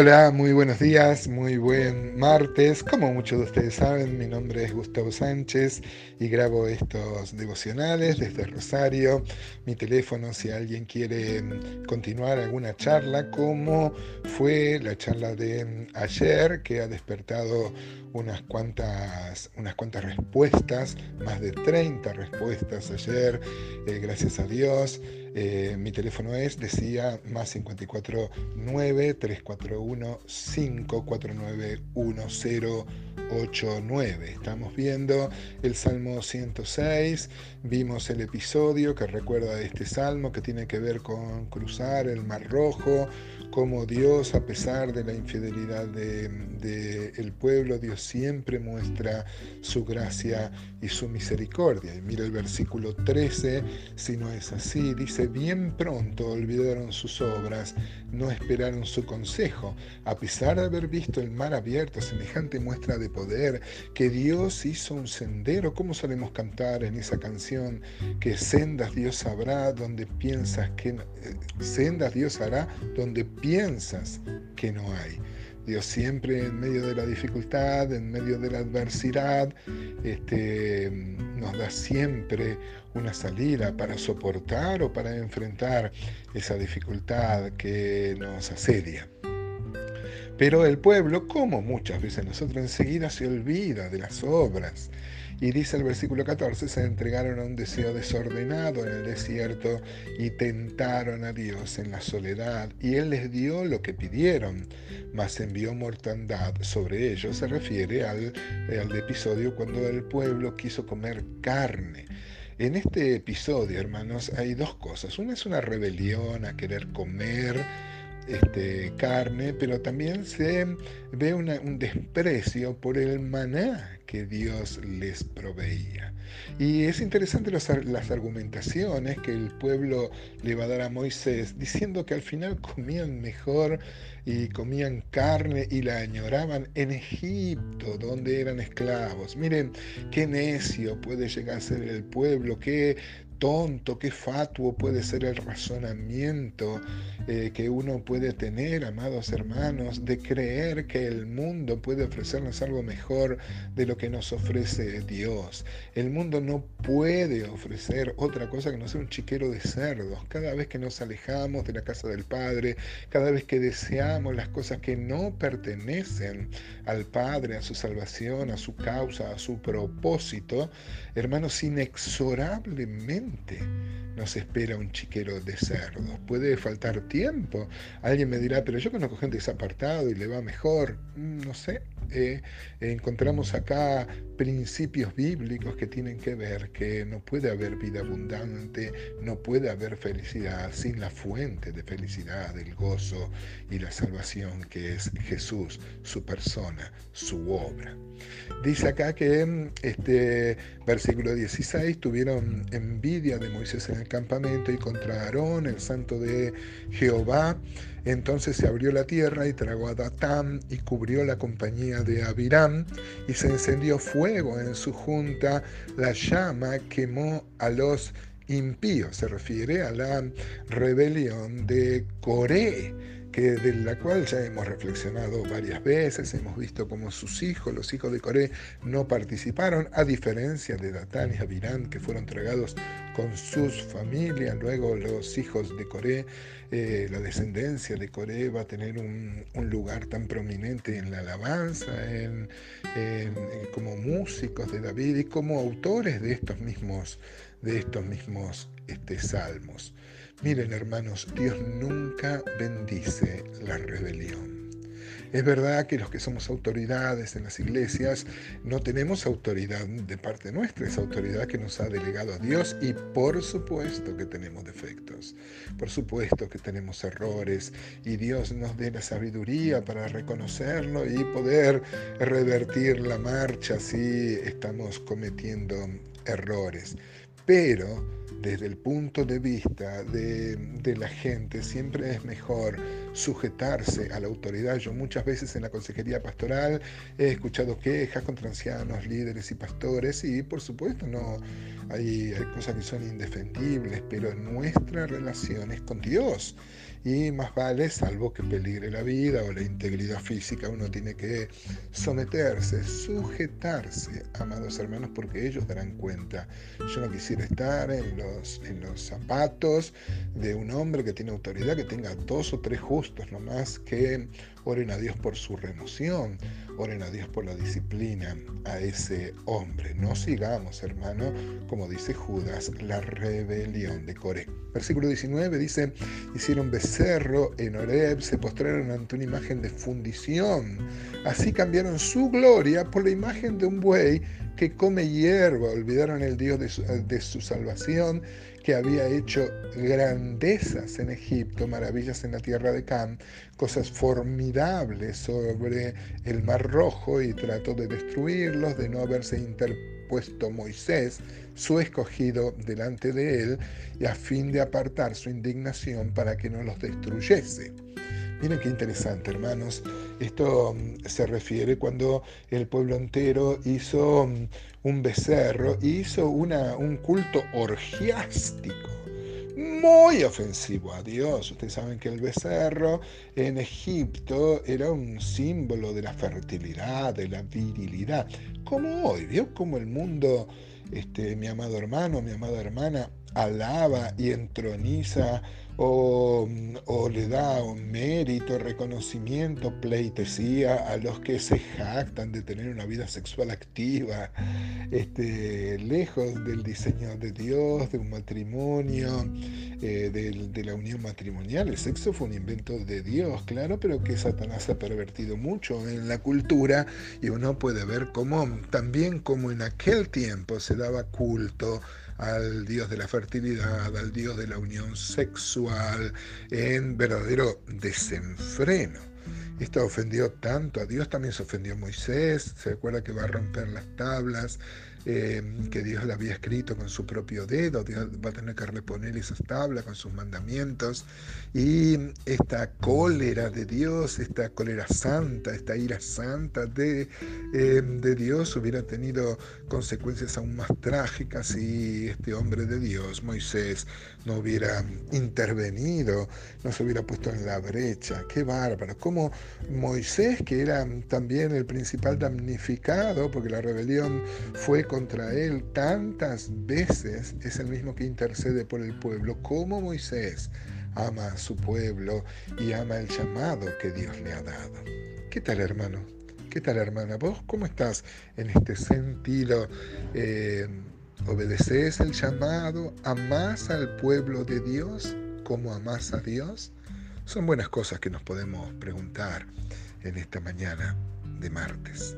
Hola, muy buenos días, muy buen martes. Como muchos de ustedes saben, mi nombre es Gustavo Sánchez y grabo estos devocionales desde Rosario. Mi teléfono, si alguien quiere continuar alguna charla, como fue la charla de ayer, que ha despertado unas cuantas, unas cuantas respuestas, más de 30 respuestas ayer, eh, gracias a Dios. Eh, mi teléfono es, decía, más 54 9 341 549 1089. Estamos viendo el Salmo 106, vimos el episodio que recuerda este salmo que tiene que ver con cruzar el Mar Rojo, como Dios, a pesar de la infidelidad del de, pueblo, Dios siempre muestra su gracia y su misericordia. Y mira el versículo 13, si no es así, dice, bien pronto olvidaron sus obras, no esperaron su consejo, a pesar de haber visto el mar abierto, semejante muestra de poder, que Dios hizo un sendero, ¿cómo solemos cantar en esa canción? Que sendas Dios sabrá donde piensas que... Eh, sendas Dios hará donde piensas que no hay. Dios siempre en medio de la dificultad, en medio de la adversidad, este, nos da siempre una salida para soportar o para enfrentar esa dificultad que nos asedia. Pero el pueblo, como muchas veces nosotros, enseguida se olvida de las obras. Y dice el versículo 14, se entregaron a un deseo desordenado en el desierto y tentaron a Dios en la soledad. Y Él les dio lo que pidieron, mas envió mortandad sobre ellos. Se refiere al, al episodio cuando el pueblo quiso comer carne. En este episodio, hermanos, hay dos cosas. Una es una rebelión a querer comer este, carne, pero también se ve un desprecio por el maná que Dios les proveía. Y es interesante las argumentaciones que el pueblo le va a dar a Moisés, diciendo que al final comían mejor y comían carne y la añoraban en Egipto, donde eran esclavos. Miren, qué necio puede llegar a ser el pueblo, qué tonto, qué fatuo puede ser el razonamiento eh, que uno puede tener, amados hermanos, de creer que el mundo puede ofrecernos algo mejor de lo que nos ofrece Dios. El mundo no puede ofrecer otra cosa que no sea un chiquero de cerdos. Cada vez que nos alejamos de la casa del Padre, cada vez que deseamos las cosas que no pertenecen al Padre, a su salvación, a su causa, a su propósito, hermanos, inexorablemente nos espera un chiquero de cerdos. Puede faltar tiempo. Alguien me dirá, pero yo conozco gente que apartado y le va mejor. Mm, no sé. Eh, encontramos acá principios bíblicos que tienen que ver que no puede haber vida abundante, no puede haber felicidad sin la fuente de felicidad, el gozo y la salvación que es Jesús, su persona, su obra. Dice acá que este versículo 16 tuvieron envidia de Moisés en el campamento y contra Aarón, el santo de Jehová. Entonces se abrió la tierra y tragó a Datán y cubrió la compañía de Abiram y se encendió fuego en su junta, la llama quemó a los impíos, se refiere a la rebelión de Coré de la cual ya hemos reflexionado varias veces, hemos visto cómo sus hijos, los hijos de Coré, no participaron, a diferencia de Datán y Abirán, que fueron tragados con sus familias. Luego los hijos de Coré, eh, la descendencia de Coré va a tener un, lugar tan prominente en la alabanza, como músicos de David y como autores de estos mismos, de estos mismos este, salmos. Miren hermanos, Dios nunca bendice la rebelión. Es verdad que los que somos autoridades en las iglesias no tenemos autoridad de parte nuestra, es autoridad que nos ha delegado a Dios y por supuesto que tenemos defectos, por supuesto que tenemos errores y Dios nos dé la sabiduría para reconocerlo y poder revertir la marcha si estamos cometiendo errores. Pero desde el punto de vista de, la gente, siempre es mejor sujetarse a la autoridad. Yo muchas veces en la consejería pastoral he escuchado quejas contra ancianos, líderes y pastores y por supuesto no, hay, hay cosas que son indefendibles, pero nuestra relación es con Dios y más vale, salvo que peligre la vida o la integridad física, uno tiene que someterse, sujetarse, amados hermanos, porque ellos darán cuenta. Yo no quisiera estar en los, en los zapatos de un hombre que tiene autoridad, que tenga dos o tres justos nomás, que oren a Dios por su remoción, oren a Dios por la disciplina a ese hombre. No sigamos, hermano, como dice Judas, la rebelión de Coré. Versículo 19 dice, hicieron becerro en Oreb, se postraron ante una imagen de fundición. Así cambiaron su gloria por la imagen de un buey que come hierba. Olvidaron el Dios de su, de su salvación que había hecho grandezas en Egipto, maravillas en la tierra de Cam, cosas formidables sobre el Mar Rojo y trató de destruirlos, de no haberse interpuesto Moisés, su escogido, delante de él, y a fin de apartar su indignación para que no los destruyese. Miren qué interesante, hermanos. Esto mm, se refiere cuando el pueblo entero hizo mm, un becerro, hizo una, un culto orgiástico muy ofensivo a Dios. Ustedes saben que el becerro en Egipto era un símbolo de la fertilidad, de la virilidad. Como hoy, ¿vio? Como el mundo, este, mi amado hermano, mi amada hermana, alaba y entroniza o, le da mérito, reconocimiento, pleitesía a los que se jactan de tener una vida sexual activa, este, lejos del diseño de Dios, de un matrimonio, eh, de, la unión matrimonial. El sexo fue un invento de Dios, claro, pero que Satanás ha pervertido mucho en la cultura y uno puede ver cómo también como en aquel tiempo se daba culto al Dios de la fertilidad, al Dios de la unión sexual, en verdadero desenfreno. Esto ofendió tanto a Dios, también se ofendió a Moisés, se recuerda que va a romper las tablas, eh, que Dios la había escrito con su propio dedo, Dios va a tener que reponer esas tablas con sus mandamientos. Y esta cólera de Dios, esta cólera santa, esta ira santa de, eh, de Dios hubiera tenido consecuencias aún más trágicas si este hombre de Dios, Moisés, no hubiera intervenido, no se hubiera puesto en la brecha. Qué bárbaro. Como Moisés, que era también el principal damnificado, porque la rebelión fue contra él tantas veces, es el mismo que intercede por el pueblo, como Moisés ama a su pueblo y ama el llamado que Dios le ha dado. ¿Qué tal hermano? ¿Qué tal hermana? ¿Vos cómo estás en este sentido? Eh, ¿Obedeces el llamado? ¿Amás al pueblo de Dios como amás a Dios? Son buenas cosas que nos podemos preguntar en esta mañana de martes.